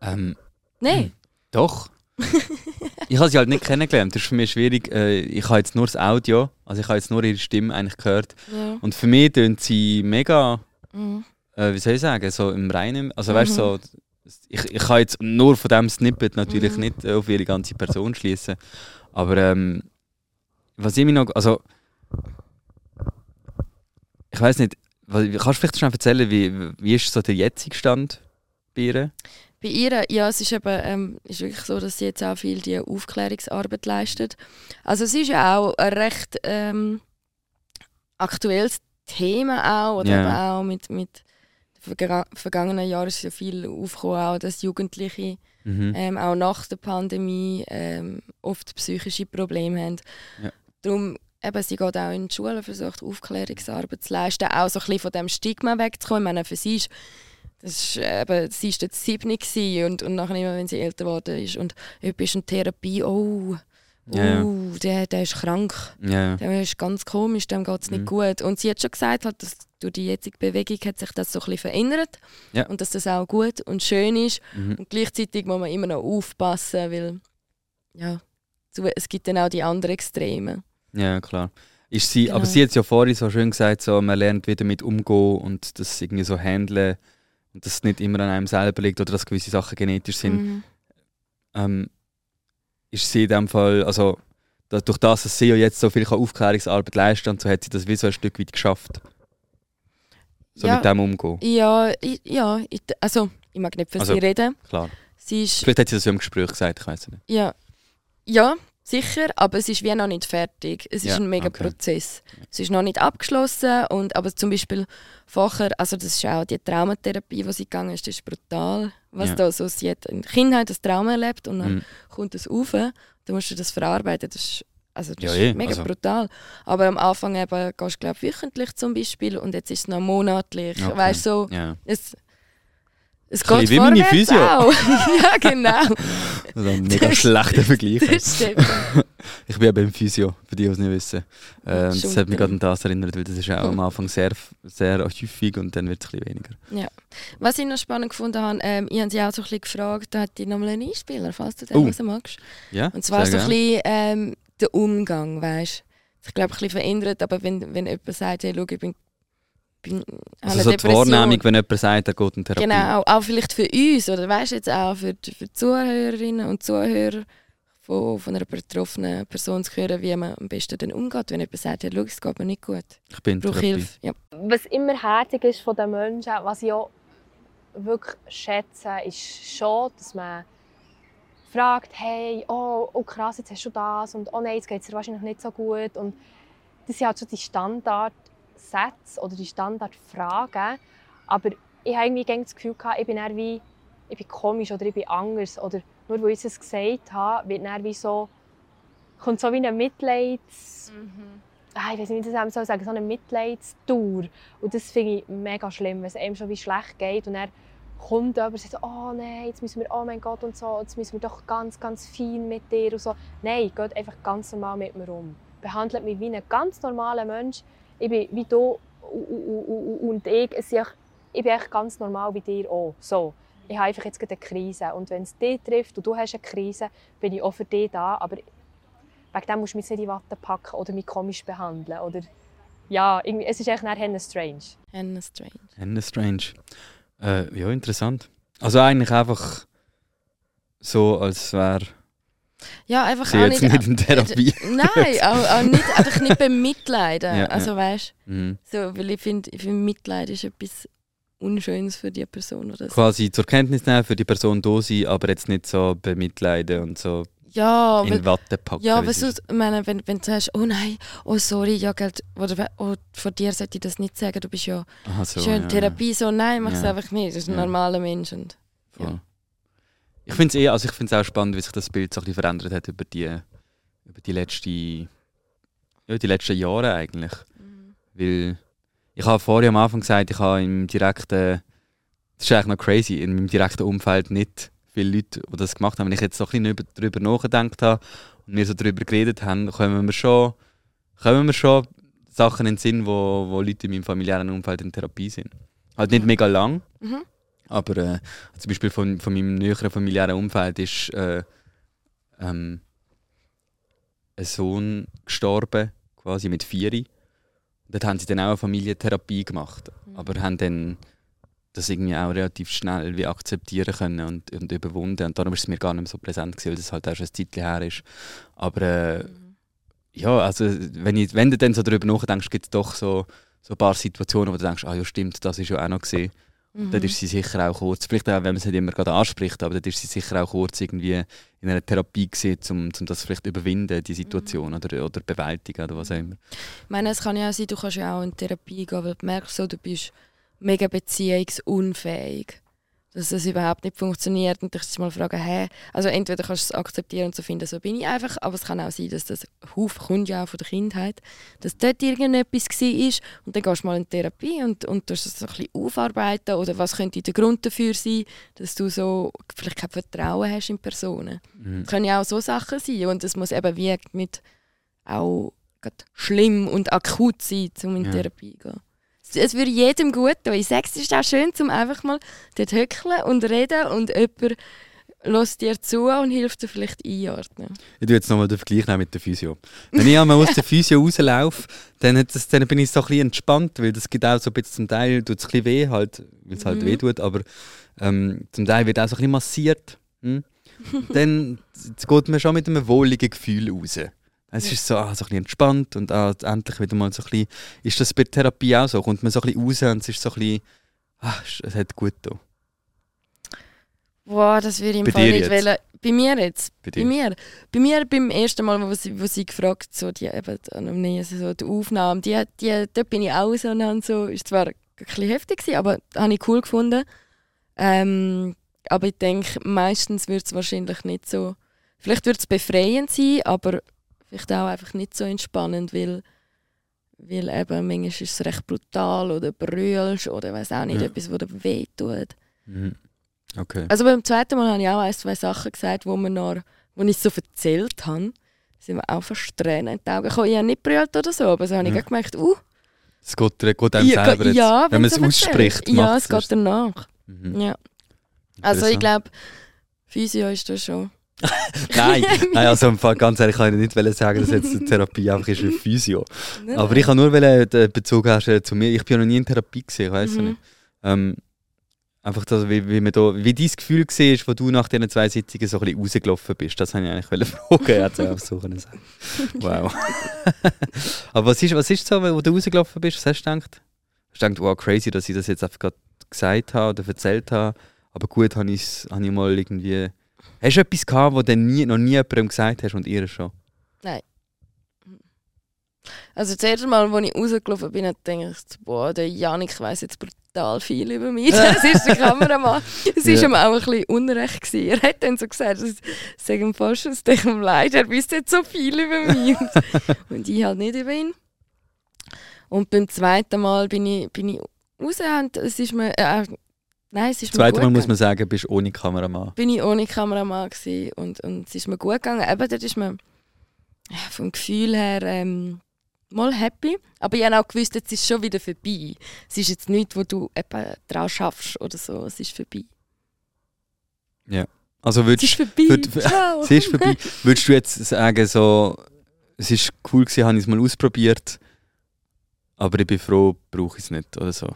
Ähm, Nein, Doch. ich habe sie halt nicht kennengelernt. Das ist für mich schwierig. Äh, ich habe jetzt nur das Audio, also ich habe jetzt nur ihre Stimme eigentlich gehört. ja. Und für mich tönt sie mega, Mhm. äh, wie soll ich sagen, so im Reinen. Also weißt du, so, ich, ich kann jetzt nur von diesem Snippet natürlich Mhm. nicht auf ihre ganze Person schließen. Aber ähm, was ich mir noch, also ich weiß nicht, kannst du vielleicht schon erzählen, wie, wie ist so der jetzige Stand bei ihr? Bei ihr, ja, es ist eben ähm, ist wirklich so, dass sie jetzt auch viel die Aufklärungsarbeit leistet. Also sie ist ja auch ein recht ähm, aktuelles Thema auch, oder eben auch mit, mit verga vergangenen Jahren ist ja viel aufgekommen, auch dass Jugendliche Mhm. ähm, auch nach der Pandemie ähm, oft psychische Probleme haben. Ja. Darum, eben, sie geht auch in die Schule, versucht Aufklärungsarbeit zu leisten, auch so ein bisschen von dem Stigma wegzukommen. Ich meine, für sie ist, das ist eben, sie ist jetzt sieben und, und nachher immer, wenn sie älter geworden ist und ist in Therapie, oh, oh ja. Der, der ist krank, Ja. der ist ganz komisch, dem geht es Mhm. nicht gut. Und sie hat schon gesagt, halt, dass durch die jetzige Bewegung hat sich das so ein bisschen verändert Ja. und dass das auch gut und schön ist. Mhm. Und gleichzeitig muss man immer noch aufpassen, weil ja, es gibt dann auch die anderen Extreme. Ja, klar. Ist sie, Aber Genau. sie hat ja vorhin so schön gesagt, so, man lernt wieder mit umgehen und das irgendwie so handeln und dass es nicht immer an einem selber liegt oder dass gewisse Sachen genetisch sind. Mhm. Ähm, ist sie in dem Fall, also durch das, dass sie ja jetzt so viel Aufklärungsarbeit leisten und so hat sie das wie so ein Stück weit geschafft. So Ja. mit dem umgehen. Ja, ich, ja ich, also ich mag nicht für Also- sie reden. Klar. Sie ist, Vielleicht hat sie das ja im Gespräch gesagt, ich weiß es nicht. ja, ja, sicher, aber es ist wie noch nicht fertig. Es ist Ja, ein mega okay. Prozess. Es ist noch nicht abgeschlossen und aber zum Beispiel vorher, also das ist auch die Traumatherapie, die sie gegangen ist, das ist brutal. Was Ja. da so, sie hat in der Kindheit das Trauma erlebt und dann Mhm. kommt das rauf, dann musst du das verarbeiten, das ist, also das Ja, ist eh, mega also- brutal. Aber am Anfang eben, gehst du glaube wöchentlich zum Beispiel und jetzt ist es noch monatlich, Okay. weißt so, es, es geht wie meine Physio. auch. ja, genau. Also ein mega Das- schlechter Vergleich. Das stimmt. Ich bin eben im Physio, für die, die es nicht wissen. Äh, und das hat mich gerade an das erinnert, weil das ist auch am Anfang sehr, sehr häufig und dann wird es ein bisschen weniger. Was ich noch spannend gefunden habe, ähm, ich habe sie auch so ein bisschen gefragt, da hat die nochmal einen Einspieler, falls du den hören magst. Ja, Und zwar so ein bisschen ähm, der Umgang, weißt du. Ich glaube, ein bisschen verändert, aber wenn, wenn jemand sagt, hey, schau, ich bin, bin Also eine so die. Wahrnehmung, wenn jemand sagt, er geht in Therapie. Genau, auch vielleicht für uns, oder weißt du, jetzt auch für die, für die Zuhörerinnen und Zuhörer von, von einer betroffenen Person zu hören, wie man am besten dann umgeht, wenn jemand sagt, hey, schau, es geht mir nicht gut, Ich bin brauche. Hilfe. Ja. was immer herzig ist von den Menschen, was ich auch wirklich schätze, ist schon, dass man fragt, hey, oh, oh krass, jetzt hast du das und oh nein, jetzt geht es dir wahrscheinlich nicht so gut. Und das sind halt so die Standardsätze oder die Standardfragen. Aber ich habe irgendwie das Gefühl, gehabt, ich bin eher wie, ich bin komisch oder ich bin anders. Oder nur weil ich es gesagt habe, wird dann wie so, kommt so wie ein Mitleids ah, ich weiß nicht, wie ich das soll sagen, so eine Mitleidstour. Und das finde ich mega schlimm, wenn es einem schon wie schlecht geht und dann kommt jemand und sagt, oh nein, jetzt müssen wir, oh mein Gott und so, jetzt müssen wir doch ganz, ganz fein mit dir und so. Nein, geht einfach ganz normal mit mir um. Behandelt mich wie ein ganz normaler Mensch. Ich bin wie du und ich, es echt- ich bin echt ganz normal wie dir auch. So. Ich habe einfach jetzt gerade eine Krise und wenn es dich trifft und du hast eine Krise, bin ich auch für dich da, aber wegen dem musst du mich nicht in die Watte packen oder mich komisch behandeln. Oder, ja, irgendwie, es ist echt nachher strange. Hannah Strange. Hannah Strange. Äh, ja, interessant. Also eigentlich einfach so, als wäre Ja, einfach sie auch jetzt nicht... nicht in Therapie. Nein, auch, auch nicht, einfach nicht bemitleiden. Ja, ja. also weißt Mhm. so, weil ich finde, find, Mitleid ist etwas Unschönes für die Person. Oder so. Quasi zur Kenntnis nehmen, für die Person da sein, aber jetzt nicht so bemitleiden und so Ja, weil, in Watte packen. ja sie- ich meine, wenn, wenn du sagst, oh nein, oh sorry, ja, Geld, oder oh, von dir sollte ich das nicht sagen, du bist ja Aha, so, schön ja, Therapie, so nein, mach es Ja. einfach nicht, das ist ein Ja. normaler Mensch. Und, Ja. Ja. Ich finde es eh, also ich auch spannend, wie sich das Bild so ein bisschen verändert hat über die, über die, letzte, ja, die letzten Jahre eigentlich. Weil ich habe vorher am Anfang gesagt, ich habe im direkten, das ist eigentlich noch crazy, in meinem direkten Umfeld nicht viele Leute, die das gemacht haben. Wenn ich jetzt so ein bisschen über- darüber nachgedacht habe und wir so darüber geredet haben, kommen wir schon, kommen wir schon Sachen in den Sinn, wo, wo Leute in meinem familiären Umfeld in Therapie sind. Halt nicht mega lang, Mhm. Aber äh, zum Beispiel von, von meinem näheren familiären Umfeld ist äh, ähm, ein Sohn gestorben, quasi mit vier. Dort haben sie dann auch eine Familientherapie gemacht, aber haben dann das irgendwie auch relativ schnell wie akzeptieren können und, und überwunden. Und darum ist es mir gar nicht mehr so präsent gewesen, weil das halt auch schon ein Zeit her ist. Aber äh, ja, also wenn, ich, wenn du dann so darüber nachdenkst, gibt es doch so, so ein paar Situationen, wo du denkst, ah ja stimmt, das ist ja auch noch gesehen. Mhm. Dort ist sie sicher auch kurz, vielleicht auch, wenn man es nicht immer gerade anspricht, aber dort ist sie sicher auch kurz irgendwie in einer Therapie gesehen, um, um das vielleicht überwinden, die Situation oder, oder bewältigen oder was auch immer. Ich meine, es kann ja auch sein, du kannst ja auch in Therapie gehen, weil du merkst, so, du bist mega beziehungsunfähig. Dass das überhaupt nicht funktioniert und dich mal fragen, hä? Also entweder kannst du es akzeptieren und so finden, so bin ich einfach, aber es kann auch sein, dass das Huf kommt ja auch von der Kindheit, dass dort irgendetwas war und dann gehst du mal in Therapie und, und tust das so ein bisschen aufarbeiten oder was könnte der Grund dafür sein, dass du so vielleicht kein Vertrauen hast in Personen. Mhm. Es können ja auch so Sachen sein und es muss eben wie nicht auch schlimm und akut sein, um in Ja. Therapie zu gehen. Es- würde jedem gut tun. Ich sage, es ist auch schön, um einfach mal dort hückeln und reden und jemand lässt dir zu und hilft dir vielleicht einordnen. Ich tue jetzt nochmal den Vergleich mit der Physio. Wenn ich einmal aus der Physio rauslaufe, dann, das, dann bin ich so ein bisschen entspannt, weil das gibt auch so ein bisschen zum Teil, tut es ein bisschen weh, halt, weil es halt Mhm. weh tut, aber ähm, zum Teil wird auch so ein bisschen massiert. Hm? dann geht man schon mit einem wohligen Gefühl raus. Es ist so, ah, so ein bisschen entspannt und ah, endlich wieder mal so ein bisschen. Ist das bei Therapie auch so? Kommt man so ein bisschen raus und es ist so ein bisschen. Ah, es hat gut getan. Boah, das würde ich im Bei Fall nicht wollen. Bei mir jetzt? Bei Bei, mir? Bei mir beim ersten Mal, wo sie, wo sie gefragt so die, eben, die Anamnese, so die Aufnahme, die, die, dort bin ich auch so, und so ist zwar ein bisschen heftig gewesen, aber habe ich cool gefunden. Ähm, aber ich denke, meistens wird es wahrscheinlich nicht so, vielleicht wird es befreiend sein, aber vielleicht auch einfach nicht so entspannend, weil, weil eben manchmal ist es recht brutal oder brüllst oder weiß auch nicht, Ja. etwas, was dir wehtut. Mhm. Okay. Also beim zweiten Mal habe ich auch ein, zwei Sachen gesagt, wo, wir noch, wo ich so erzählt habe. Da sind mir auch fast Tränen in die Augen gekommen. Ich habe nicht brüllt oder so, aber so habe ich Ja. gemerkt, uh, Es geht, geht einem ja, selber jetzt, ja, wenn man es ausspricht. Ja, es geht danach. Mhm. Ja. Also ich glaube, Physio ist da schon. Nein, nein, also im Fall, ganz ehrlich, kann ich nicht sagen, dass jetzt eine Therapie einfach ist wie Physio. Aber ich kann nur wollen, den Bezug herstellen zu mir. Ich bin ja noch nie in Therapie gesehen, ich weiß Mhm. nicht. Ähm, einfach, das, wie, wie, man da, wie dein Gefühl war, wo du nach diesen zwei Sitzungen so ein bisschen rausgelaufen bist. Das wollte ich eigentlich fragen. Hat es auch so können sagen. Wow. Aber was ist, was ist so, wo du rausgelaufen bist? Was hast du gedacht? Hast du gedacht, wow, crazy, dass ich das jetzt einfach gerade gesagt habe oder erzählt habe? Aber gut, habe habe ich mal irgendwie... Hast du etwas gehabt, was du nie, noch nie jemandem gesagt hast und ihr schon? Also das erste Mal, als ich rausgelaufen bin, habe ich boah, der Janik weiss jetzt brutal viel über mich. Das ist der Kameramann. Es war Ja. ihm auch ein bisschen unrecht. Gewesen. Er hat dann so gesagt, das sage ihm fast, es tut ihm leid, er wüsste jetzt so viel über mich. und, und ich halt nicht über ihn. Und beim zweiten Mal bin ich, bin ich raus und es ist mir... Äh, nein, es ist zweite mir Mal gut muss gegangen. man sagen, bist ohne Kameramann. bin ich ohne Kameramann gewesen und, und es ist mir gut gegangen. Eben, dort ist mir ja, vom Gefühl her ähm, mal happy. Aber ich habe auch gewusst, jetzt ist es schon wieder vorbei. Es ist jetzt nichts, wo du eben dran schaffst oder so. Es ist vorbei. Also Es ist würdest, vorbei. würd- es ist vorbei. Würdest du jetzt sagen, so, es ist cool gewesen, habe ich es mal ausprobiert, aber ich bin froh, brauche ich es nicht oder so?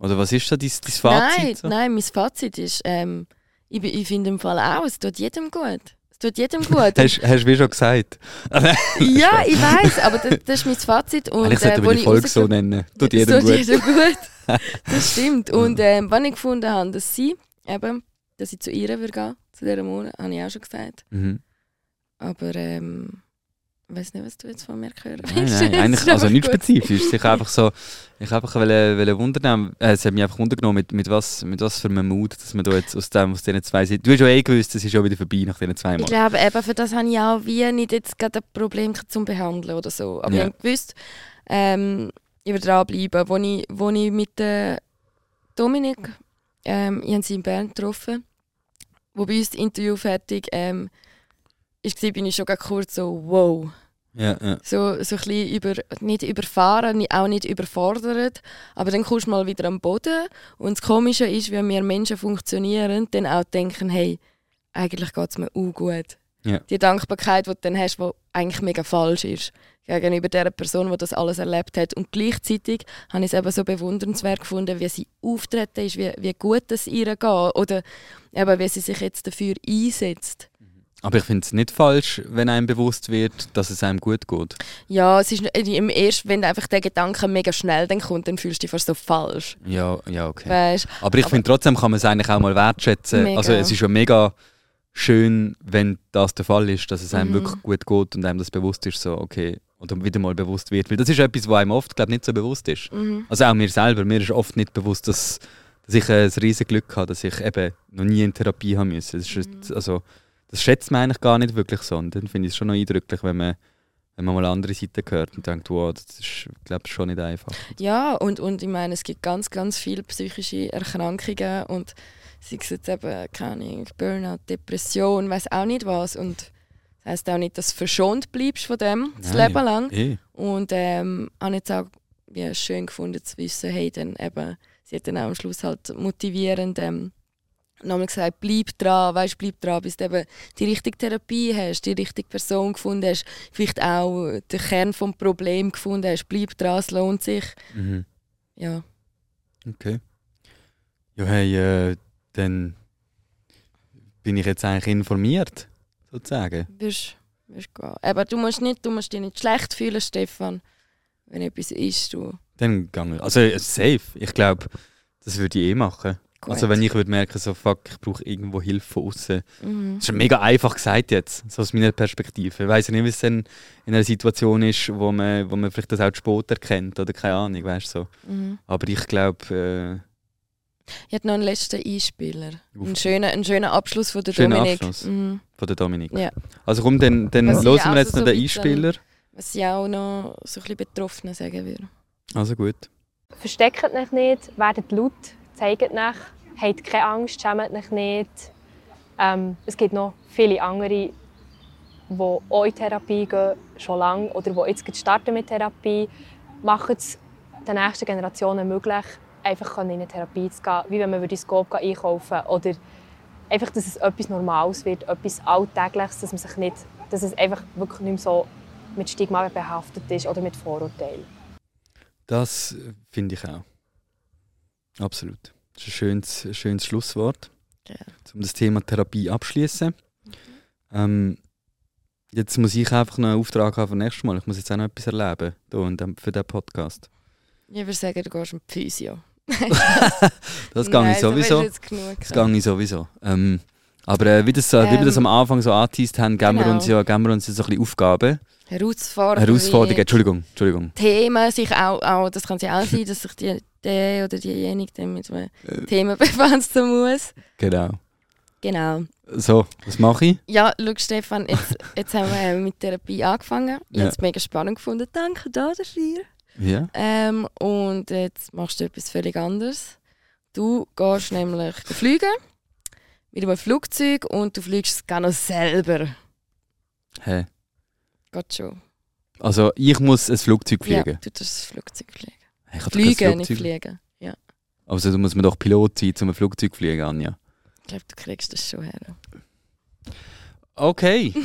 Oder was ist so dein, dein Fazit? Nein, so? nein, mein Fazit ist, ähm, ich, ich finde im Fall auch, es tut jedem gut. Es tut jedem gut. Hast, hast du wie schon gesagt? ja, ich weiß, aber das, das ist mein Fazit. Und, Eigentlich sollten äh, die ich Folge so nennen. Tut jedem tut gut. jedem gut. Das stimmt. Und ähm, wenn ich gefunden habe, dass sie, eben, dass ich zu ihr würde gehen, zu dieser Monat, habe ich auch schon gesagt. Mhm. Aber ähm, ich weiß nicht, was du jetzt von mir Nein, willst. nein, Es eigentlich, also nichts spezifisch. Ich einfach so, ich einfach wollte, wollte wundern, äh, es hat mich einfach wundern mit, mit, was, mit was für einem Mut, dass man da jetzt aus, dem, aus diesen zwei Seiten, du hast ja eh gewusst, es ist schon wieder vorbei nach diesen zwei Ich Mal. glaube, eben für das habe ich auch wie nicht jetzt gerade ein Problem zum Behandeln oder so. Aber Ja. ich habe gewusst, ähm, ich werde dranbleiben. Wo ich, wo ich mit der Dominik, ähm, ich habe sie in Bern getroffen, wo bei uns das Interview fertig ähm, war, bin ich schon kurz so, wow. Ja, ja. So, so ein bisschen über, nicht überfahren, auch nicht überfordert. Aber dann kommst du mal wieder am Boden. Und das Komische ist, wenn wir Menschen funktionieren, dann auch denken, hey, eigentlich geht es mir auch gut. Ja. Die Dankbarkeit, die du dann hast, die eigentlich mega falsch ist. Gegenüber der Person, die das alles erlebt hat. Und gleichzeitig habe ich es eben so bewundernswert gefunden, wie sie auftreten ist, wie, wie gut es ihr geht. Oder eben, wie sie sich jetzt dafür einsetzt. Aber ich finde es nicht falsch, wenn einem bewusst wird, dass es einem gut geht. Ja, es ist im ersten, wenn einfach der Gedanke mega schnell dann kommt, dann fühlst du dich fast so falsch. Ja, ja, okay. Weißt? Aber ich finde trotzdem kann man es eigentlich auch mal wertschätzen. Mega. Also es ist ja mega schön, wenn das der Fall ist, dass es einem Mhm. wirklich gut geht und einem das bewusst ist, so okay, oder wieder mal bewusst wird. Weil das ist etwas, was einem oft, glaube nicht so bewusst ist. Mhm. Also auch mir selber, mir ist oft nicht bewusst, dass, dass ich ein riesiges Glück habe, dass ich eben noch nie in Therapie haben müssen. Das, ist, jetzt- also, das schätzt man eigentlich gar nicht wirklich so. Und dann finde ich es schon noch eindrücklich, wenn man, wenn man mal andere Seite hört und denkt, wow, das ist, glaube ich, schon nicht einfach. Ja, und, und ich meine, es gibt ganz, ganz viele psychische Erkrankungen und sei es jetzt eben, keine Ahnung, Burnout, Depression, weiß auch nicht was. Und das heisst auch nicht, dass du verschont bleibst von dem das Nein. Leben lang. Eh. Und ähm, habe jetzt auch wie schön gefunden zu wissen, hey, dann eben, sie hat dann auch am Schluss halt motivierend ähm, nochmal gesagt, bleib dran, weißt, bleib dran, bis du eben die richtige Therapie hast, die richtige Person gefunden hast, vielleicht auch den Kern vom Problem gefunden hast, bleib dran, es lohnt sich. Mhm. Ja. Okay. Ja, hey, äh, dann bin ich jetzt eigentlich informiert, sozusagen. Wirst, Aber du musst, nicht, du musst dich nicht schlecht fühlen, Stefan, wenn etwas ist. Du. Dann gang Also safe. Ich glaube, das würde ich eh machen. Gut. Also wenn ich würde merken, so fuck, ich brauche irgendwo Hilfe von außen. Mhm. Das ist mega einfach gesagt jetzt, so aus meiner Perspektive. Ich weiß ja nicht, wie es dann in einer Situation ist, wo man, wo man vielleicht das auch Sport erkennt oder keine Ahnung, weißt so. Mhm. Aber ich glaube. Äh, ich hätte noch einen letzten Einspieler. Einen schönen, einen schönen Abschluss von der Schöner Dominik. Abschluss mhm. von der Dominik. Ja. Also komm, dann, dann hören wir jetzt noch so den Einspieler. Was ich auch noch so ein bisschen Betroffenen sagen würde. Also gut. Versteckt euch nicht, werdet laut, zeigt euch, habt keine Angst, schämt euch nicht. Ähm, es gibt noch viele andere, die auch in Therapie gehen, schon lange, oder die jetzt starten mit Therapie. Macht es den nächsten Generationen möglich, einfach in eine Therapie zu gehen, wie wenn man das Scope einkaufen oder einfach, dass es etwas Normales wird, etwas Alltägliches, dass man sich nicht, dass es einfach wirklich nicht mehr so mit Stigma behaftet ist oder mit Vorurteilen. Das finde ich auch. Absolut. Das ist ein schönes, ein schönes Schlusswort, ja. um das Thema Therapie abschließen. Mhm. Ähm, jetzt muss ich einfach noch einen Auftrag haben für nächstes Mal. Ich muss jetzt auch noch etwas erleben hier für diesen Podcast. Ich würde sagen, du gehst mit Physio. das gehe ich sowieso. Das gehe ich sowieso. Ähm, aber äh, wie, das, äh, wie wir das am ähm, Anfang so angeteased haben, geben, genau. wir uns ja, geben wir uns so ein bisschen Aufgaben. Herausforderungen. Herausforderungen, Entschuldigung, Entschuldigung. Themen, sich auch, auch, das kann ja auch sein, dass sich die, der oder diejenige mit einem äh. Thema befassen muss. Genau. Genau. So, was mache ich? Ja, schau Stefan, jetzt, jetzt haben wir mit Therapie angefangen. Ich ja. habe es mega spannend gefunden. Danke da dafür. Ja. Ähm, und jetzt machst du etwas völlig anderes. Du gehst nämlich fliegen mit einem Flugzeug und du fliegst es genau selber. Hä? Hey. Geht schon. Also ich muss ein Flugzeug fliegen? Ja, du tust ein Flugzeug fliegen. Ich fliegen, nicht fliegen. Ja. Also du musst man doch Pilot sein, um ein Flugzeug zu fliegen, Anja. Ich glaube, du kriegst das schon her. Okay.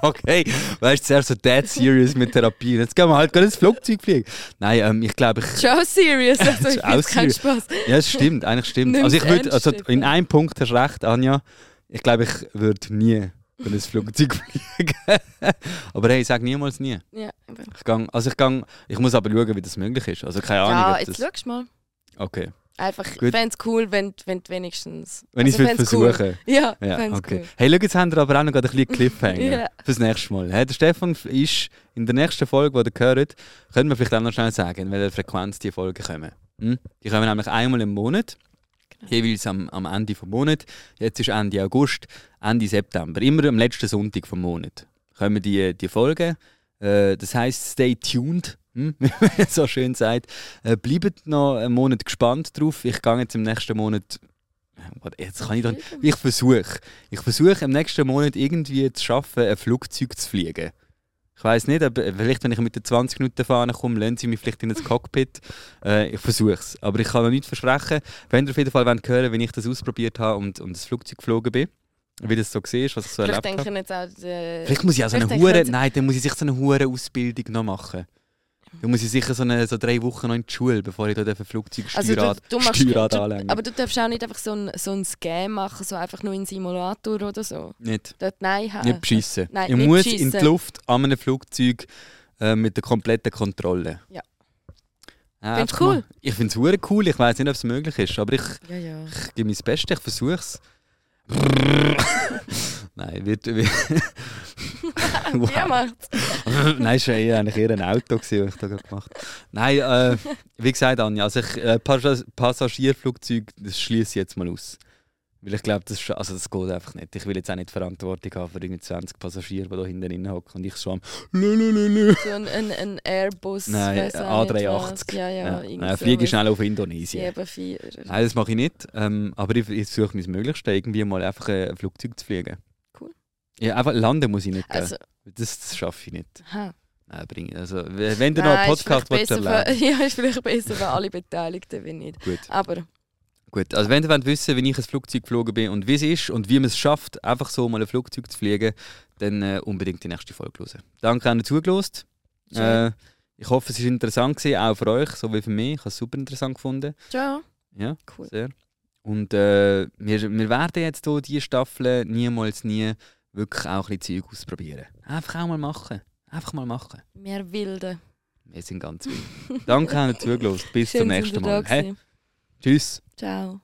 okay, weißt du, sehr so dead serious mit Therapie. Jetzt gehen wir halt gerade ins Flugzeug fliegen. Nein, ähm, ich glaube, ich. Schon serious, also ich auch keinen Spaß. Ja, es stimmt, eigentlich stimmt. also ich würde, also in einem Punkt hast du recht, Anja. Ich glaube, ich würde nie in ein Flugzeug fliegen. aber hey, sag niemals nie. Ja, ich gang, also ich gang, ich muss aber schauen, wie das möglich ist. Also keine Ahnung. Ja, jetzt das... mal. Okay. Einfach, ich fände es cool, wenn du wenigstens... Wenn also, ich es versuchen cool. Ja, ja okay. Cool. Hey, schau, jetzt haben wir aber auch noch ein bisschen Cliffhanger ja. fürs nächste Mal. Hey, der Stefan ist in der nächsten Folge, die ihr hört, können wir vielleicht auch noch schnell sagen, in welcher Frequenz die Folgen kommen. Hm? Die kommen nämlich einmal im Monat. Jeweils am, am Ende des Monats. Jetzt ist Ende August, Ende September. Immer am letzten Sonntag des Monats kommen die, die Folgen. Äh, das heißt, stay tuned hm? wie man so schön sagt. Äh, bleibt noch einen Monat gespannt drauf. Ich gehe jetzt im nächsten Monat. Jetzt kann ich doch. Ich versuche. Ich versuche im nächsten Monat irgendwie zu schaffen, ein Flugzeug zu fliegen. Ich weiß nicht, aber vielleicht, wenn ich mit den 20 Minuten fahre, komme, lernen sie mich vielleicht in das Cockpit. Äh, ich versuche es. Aber ich kann noch nichts versprechen. Wenn ihr auf jeden Fall hören wollt, wenn ich das ausprobiert habe und, und das Flugzeug geflogen bin, wie das so war, was ich so vielleicht erlebt habe. Jetzt auch, äh, vielleicht muss ich auch so eine Hure, nein, dann muss ich sich so eine hure Ausbildung noch machen. Da muss ich sicher so, eine, so drei Wochen noch in die Schule, bevor ich da ein Flugzeugsteuerrad also Steuerrad. Aber du darfst auch nicht einfach so ein, so ein Scam machen, so einfach nur in Simulator oder so. Nicht. Dort, nein, Nicht beschissen. Nein, ich nicht muss beschissen. in die Luft an einem Flugzeug äh, mit der kompletten Kontrolle. Ja. Ja, Findest du cool? Mal. Ich finde es cool. Ich weiß nicht, ob es möglich ist, aber ich, ja, ja. ich gebe mein Bestes, ich versuche es. Nein, wird. wird wow. Wie macht's? Nein, es war eher, eigentlich eher ein Auto, das ich da gemacht habe. Nein, äh, wie gesagt, Anja, also ich, äh, Passagierflugzeug, das schließe ich jetzt mal aus. Weil ich glaube, das, also das geht einfach nicht. Ich will jetzt auch nicht Verantwortung haben für irgendwie 20 Passagiere, die da hinten drin hocken und ich so am Lulululu. So ein, ein, ein Airbus. Nein, A380. Ja, ja. ja. Nein, fliege schnell auf Indonesien. Eben vier. Nein, das mache ich nicht. Ähm, aber ich, ich suche mein Möglichstes, irgendwie mal einfach ein Flugzeug zu fliegen. Ja, einfach landen muss ich nicht. Also, das, das schaffe ich nicht. Aha. Nein, bring, also, wenn du noch einen Podcast willst, erleben. Ja, ist vielleicht besser für alle Beteiligten, wenn nicht. Gut. Aber Gut, also wenn ihr wollt wissen wie ich ein Flugzeug geflogen bin und wie es ist und wie man es schafft, einfach so mal ein Flugzeug zu fliegen, dann äh, unbedingt die nächste Folge hören. Danke an zugelost. Äh, ich hoffe, es war interessant gewesen, auch für euch, so wie für mich. Ich habe es super interessant gefunden. Ja. Ja, cool. Sehr. Und äh, wir, wir werden jetzt hier diese Staffel niemals nie wirklich auch ein bisschen Zeug ausprobieren. Einfach auch mal machen. Einfach mal machen. Mehr Wilde. Wir sind ganz wild. Danke, dass ihr zugelassen Bis Schön, zum nächsten Mal. Hey, tschüss. Ciao.